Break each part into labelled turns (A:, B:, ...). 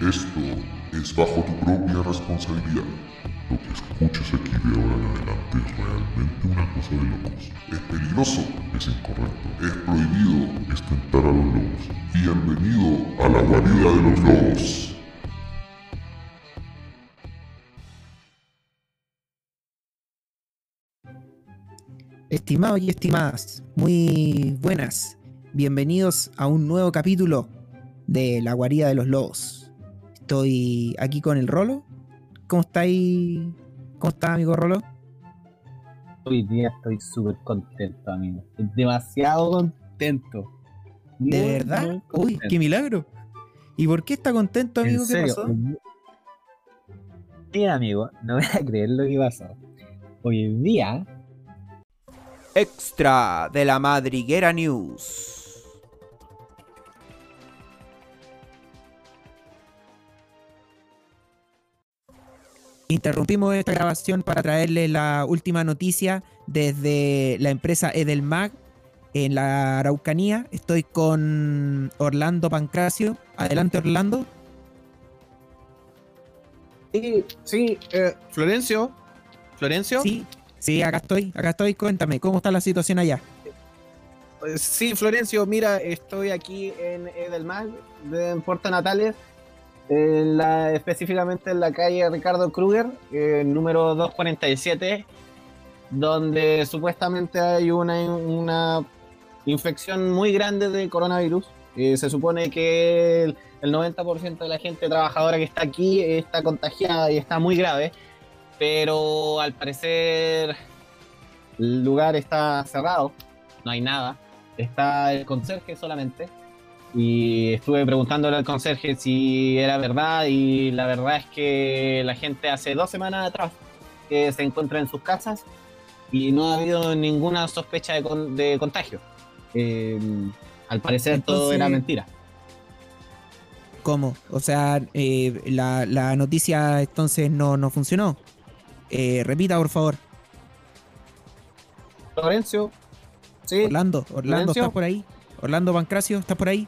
A: Esto es bajo tu propia responsabilidad. Lo que escuches aquí de ahora en adelante es realmente una cosa de locos. Es peligroso, es incorrecto, es prohibido, es tentar a los lobos. Bienvenido a la guarida de los lobos.
B: Estimados y estimadas, muy buenas. Bienvenidos a un nuevo capítulo de La guarida de los lobos. Estoy aquí con el Rolo. ¿Cómo estáis? ¿Cómo está, amigo Rolo?
C: Hoy día estoy súper contento, amigo. Estoy demasiado contento.
B: ¿De verdad? Uy, qué milagro. ¿Y por qué está contento, amigo?
C: ¿En
B: ¿Qué
C: serio?
B: pasó?
C: Sí, amigo, no voy a creer lo que pasó. Hoy en día,
D: Extra de la Madriguera News.
B: Interrumpimos esta grabación para traerle la última noticia desde la empresa Edelmag en la Araucanía. Estoy con Orlando Pancracio. Adelante, Orlando.
E: Sí, sí, eh, Florencio. Florencio.
B: Sí, sí, acá estoy, acá estoy. Cuéntame, ¿cómo está la situación allá?
E: Eh, sí, Florencio, mira, estoy aquí en Edelmag, de- en Puerto Natales, en la- específicamente en la calle Ricardo Kruger, eh, número 247, donde supuestamente hay una, una infección muy grande de coronavirus. Eh, se supone que el, el 90% de la gente trabajadora que está aquí está contagiada y está muy grave, pero al parecer el lugar está cerrado, no hay nada, está el conserje solamente. Y estuve preguntándole al conserje si era verdad y la verdad es que la gente hace dos semanas atrás que se encuentra en sus casas y no ha habido ninguna sospecha de, con- de contagio. Eh, al parecer todo era mentira.
B: ¿Cómo? O sea, eh, la, la noticia entonces no, no funcionó. Eh, repita, por favor.
E: Florencio, sí,
B: Orlando, Orlando. ¿estás por ahí? Orlando Pancracio, ¿estás por ahí?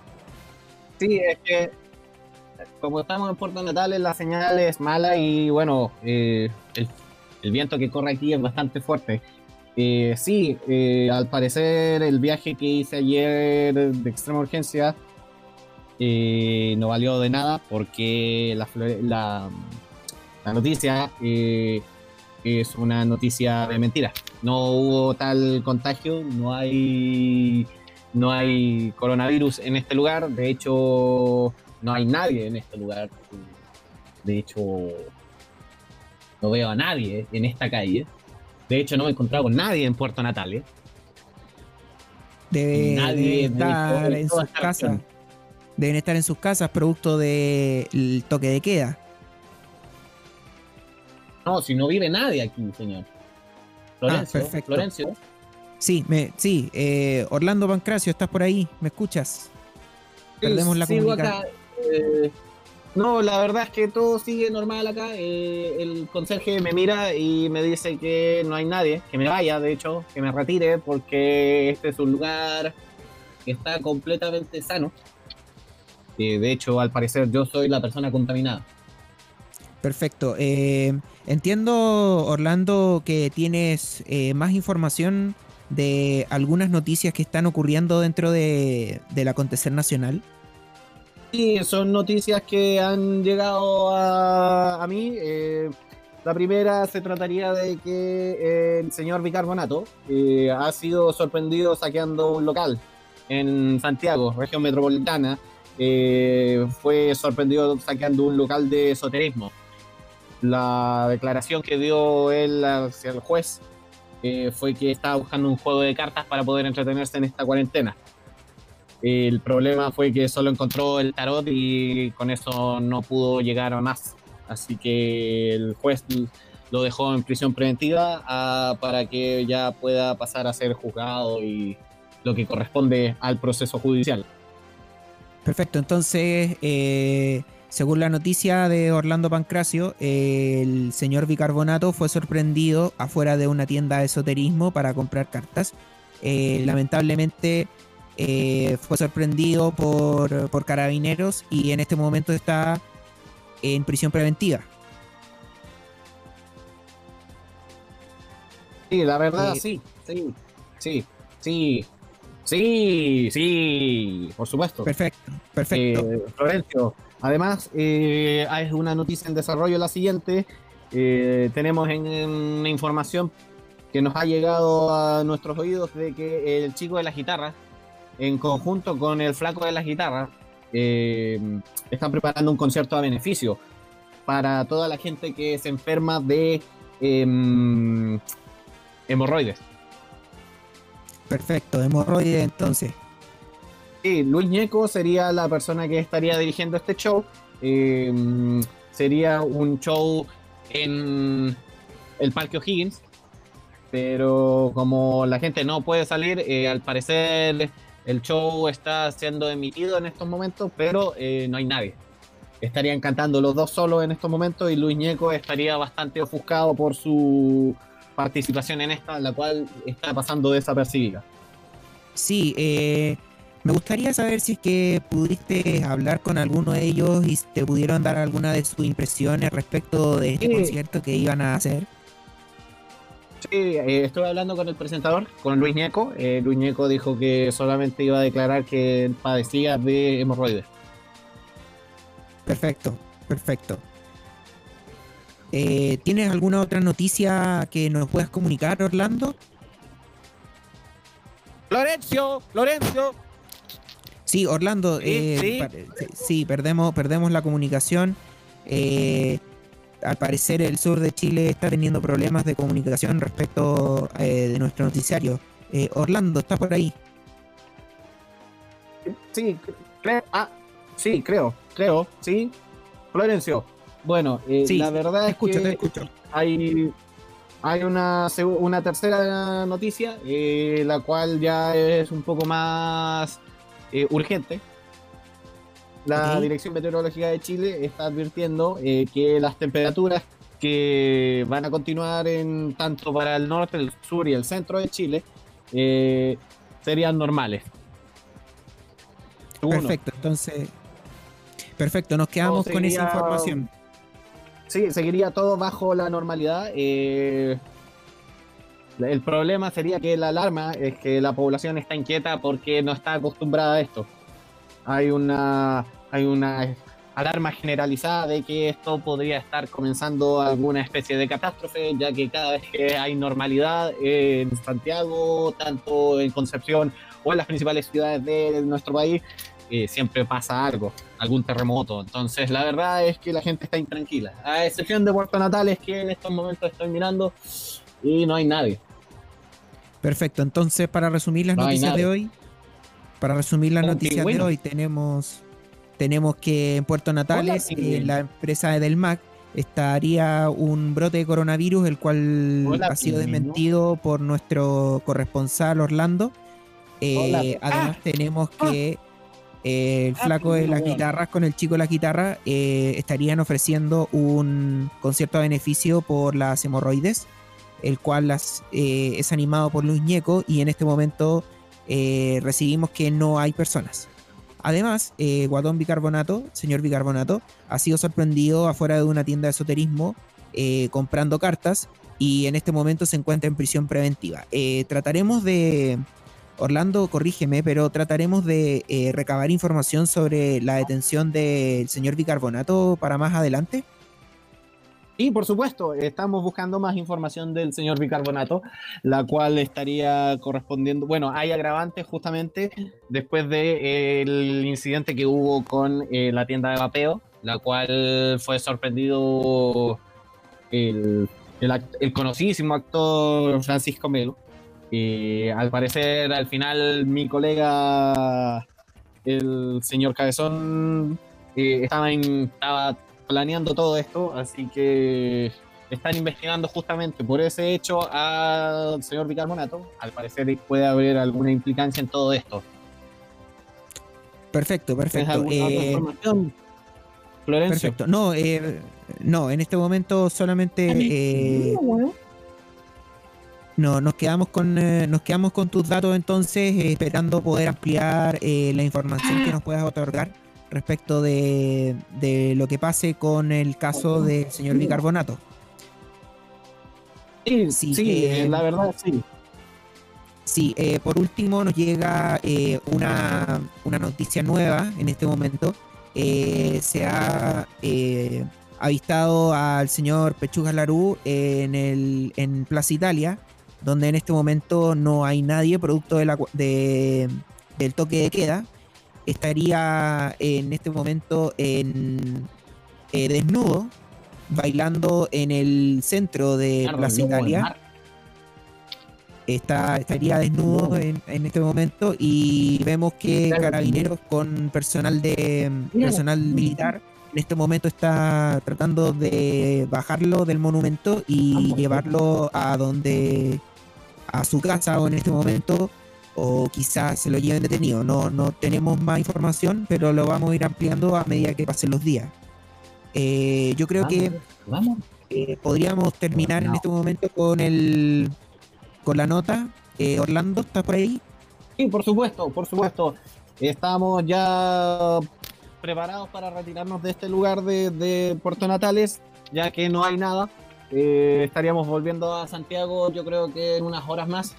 E: Sí, es que como estamos en Puerto Natales, la señal es mala y bueno, eh, el, viento que corre aquí es bastante fuerte. Eh, sí, eh, al parecer el viaje que hice ayer de extrema urgencia eh, no valió de nada porque la, la, la noticia eh, es una noticia de mentira. No hubo tal contagio, no hay no hay coronavirus en este lugar, de hecho no hay nadie en este lugar, de hecho no veo a nadie en esta calle, de hecho no me he encontrado con nadie en Puerto Natales,
B: Debe,
E: Nadie,
B: deben
E: de
B: estar
E: todo-
B: en sus casas.
E: región.
B: Deben estar en sus casas producto del toque de queda.
E: no, si no vive nadie aquí, señor. Florencio,
B: Ah, perfecto.
E: Florencio,
B: Sí, me, sí. eh, Orlando Pancracio, ¿estás por ahí? ¿Me escuchas? Perdemos la
E: sigo
B: comunicación.
E: acá, eh, no, la verdad es que todo sigue normal acá. eh, el conserje me mira y me dice que no hay nadie, que me vaya, de hecho, que me retire, porque este es un lugar que está completamente sano. De hecho, al parecer, yo soy la persona contaminada.
B: Perfecto. eh, entiendo, Orlando, que tienes eh, más información de algunas noticias que están ocurriendo dentro de, del acontecer nacional.
E: Sí, son noticias que han llegado a, a mí. eh, la primera se trataría de que eh, el señor Bicarbonato eh, ha sido sorprendido saqueando un local en Santiago, región metropolitana. eh, fue sorprendido saqueando un local de esoterismo. La declaración que dio él hacia el juez eh, fue que estaba buscando un juego de cartas para poder entretenerse en esta cuarentena. El problema fue que solo encontró el tarot y con eso no pudo llegar a más. Así que el juez lo dejó en prisión preventiva ah, para que ya pueda pasar a ser juzgado y lo que corresponde al proceso judicial.
B: Perfecto, entonces, eh, según la noticia de Orlando Pancracio, eh, el señor Bicarbonato fue sorprendido afuera de una tienda de esoterismo para comprar cartas. Eh, lamentablemente eh, fue sorprendido por, por carabineros y en este momento está en prisión preventiva.
E: Sí, la verdad,
B: Eh,
E: sí, sí, sí, sí, sí, sí, por supuesto.
B: Perfecto, perfecto.
E: Florencio, además, eh, es una noticia en desarrollo la siguiente. Eh, tenemos en, información que nos ha llegado a nuestros oídos de que el chico de las guitarras, en conjunto con el flaco de las guitarras, eh, están preparando un concierto a beneficio para toda la gente que se enferma de em, hemorroides.
B: Perfecto, hemorroide entonces.
E: Sí, Luis Ñeco sería la persona que estaría dirigiendo este show. Eh, sería un show en el Parque O'Higgins. Pero como la gente no puede salir, eh, al parecer el show está siendo emitido en estos momentos, pero eh, no hay nadie. Estarían cantando los dos solos en estos momentos y Luis Ñeco estaría bastante ofuscado por su participación en esta, la cual está pasando desapercibida.
B: Sí, eh, me gustaría saber si es que pudiste hablar con alguno de ellos y te pudieron dar alguna de sus impresiones respecto de este
E: Sí.
B: concierto que iban a hacer.
E: Sí, eh, estuve hablando con el presentador, con Luis Ñeco. Eh, Luis Ñeco dijo que solamente iba a declarar que padecía de hemorroides.
B: Perfecto, perfecto. Eh, ¿Tienes alguna otra noticia que nos puedas comunicar, Orlando?
E: Florencio, Florencio.
B: Sí, Orlando,
E: Sí,
B: eh,
E: sí.
B: sí, sí, perdemos, perdemos la comunicación. Eh, al parecer el sur de Chile está teniendo problemas de comunicación respecto eh, de nuestro noticiario. Eh, Orlando, ¿estás por ahí?
E: Sí, creo. Ah, sí, creo, creo, sí. Florencio. Bueno, eh,
B: Sí,
E: la verdad
B: Te
E: es
B: escucho,
E: que
B: te escucho.
E: hay, hay una, una tercera noticia, eh, la cual ya es un poco más eh, urgente. La. Dirección Meteorológica de Chile está advirtiendo eh, que las temperaturas que van a continuar en tanto para el norte, el sur y el centro de Chile eh, serían normales. Uno.
B: Perfecto, entonces. Perfecto, nos quedamos con esa información.
E: Sí, seguiría todo bajo la normalidad. eh, el problema sería que la alarma es que la población está inquieta porque no está acostumbrada a esto. Hay una, hay una alarma generalizada de que esto podría estar comenzando alguna especie de catástrofe, ya que cada vez que hay normalidad en Santiago, tanto en Concepción o en las principales ciudades de nuestro país, eh, siempre pasa algo algún terremoto. Entonces, la verdad es que la gente está intranquila. A excepción de Puerto Natales, que en estos momentos estoy mirando y no hay nadie.
B: Perfecto, entonces para resumir las
E: No
B: noticias de hoy, para resumir las noticias de hoy, tenemos, tenemos que en Puerto Natales,
E: pingüino.
B: en la empresa del MAC, estaría un brote de coronavirus, el cual
E: Hola,
B: ha sido
E: pingüino.
B: desmentido por nuestro corresponsal Orlando. Eh,
E: Hola.
B: además tenemos que eh, el
E: Ah,
B: flaco de las guitarras con el chico de las guitarras eh, estarían ofreciendo un concierto a beneficio por las hemorroides el cual las, eh, es animado por Luis Ñeco y en este momento eh, recibimos que no hay personas. Además, eh, Guatón Bicarbonato, señor Bicarbonato, ha sido sorprendido afuera de una tienda de esoterismo comprando cartas y en este momento se encuentra en prisión preventiva. Trataremos de, Orlando, corrígeme, pero trataremos de recabar información sobre la detención del señor Bicarbonato para más adelante.
E: Y por supuesto, estamos buscando más información del señor bicarbonato, la cual estaría correspondiendo. Bueno, hay agravantes justamente después del incidente que hubo con eh, la tienda de vapeo, la cual fue sorprendido el, el conocidísimo actor Francisco Melo. Y al parecer, al final, mi colega, el señor Cabezón, eh, estaba, en- estaba planeando todo esto, así que están investigando justamente por ese hecho al señor bicarbonato. Al parecer puede haber alguna implicancia en todo esto.
B: Perfecto,
E: ¿Tienes
B: perfecto. Eh,
E: información, Florencio?
B: Perfecto. No, eh, no, en este momento solamente eh, no, nos quedamos con eh, nos quedamos con tus datos entonces, eh, esperando poder ampliar eh, la información que nos puedas otorgar respecto de, de lo que pase con el caso del señor bicarbonato.
E: Sí,
B: Sí,
E: sí,
B: eh,
E: eh, la verdad sí.
B: Sí, eh, por último nos llega eh, una, una noticia nueva en este momento. Eh, se ha avistado al señor Pechuga Larú en, el, en Plaza Italia, donde en este momento no hay nadie producto de la de- del toque de queda. Estaría en este momento en, eh, desnudo, bailando en el centro de
E: Claro,
B: Plaza Italia. está, estaría desnudo en, en este momento y vemos que carabineros con personal de personal militar en este momento está tratando de bajarlo del monumento y llevarlo a donde a su casa o en este momento o quizás se lo lleven detenido no no tenemos más información pero lo vamos a ir ampliando a medida que pasen los días Eh, yo creo que
E: Vamos.
B: eh, podríamos terminar en este momento con el con la nota. Eh, Orlando, ¿estás por ahí?
E: Sí, por supuesto, por supuesto. Estamos ya preparados para retirarnos de este lugar de, de Puerto Natales, ya que no hay nada. Estaríamos volviendo a Santiago, yo creo que en unas horas más,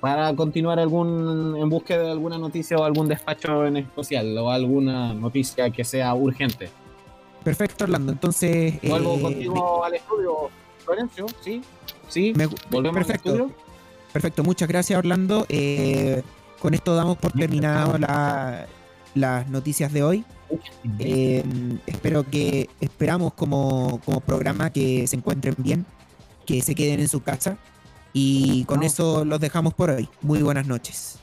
E: para continuar algún en búsqueda de alguna noticia o algún despacho en especial o alguna noticia que sea urgente.
B: Perfecto, Orlando. Entonces, eh,
E: Vuelvo contigo al estudio, Florencio, ¿sí? Sí,
B: me-
E: volvemos al
B: perfecto,
E: estudio.
B: perfecto. Muchas gracias, Orlando. Eh, con esto damos por terminado la- las noticias de hoy. Eh, espero que esperamos como, como programa que se encuentren bien, que se queden en su casa y con
E: No.
B: eso los dejamos por hoy. Muy buenas noches.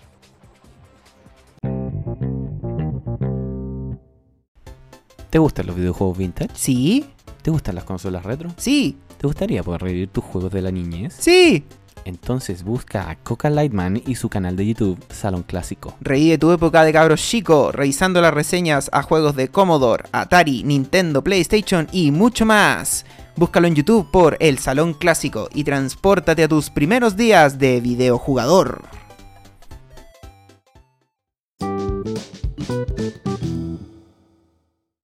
F: ¿Te gustan los videojuegos vintage?
D: Sí,
F: ¿Te gustan las consolas retro?
D: sí,
F: ¿Te gustaría poder revivir tus juegos de la niñez?
D: sí.
F: Entonces busca a Coca Lightman y su canal de YouTube Salón Clásico.
D: Revive tu época de cabros chico, revisando las reseñas a juegos de Commodore, Atari, Nintendo, PlayStation y mucho más. Búscalo en YouTube por El Salón Clásico y transpórtate a tus primeros días de videojugador.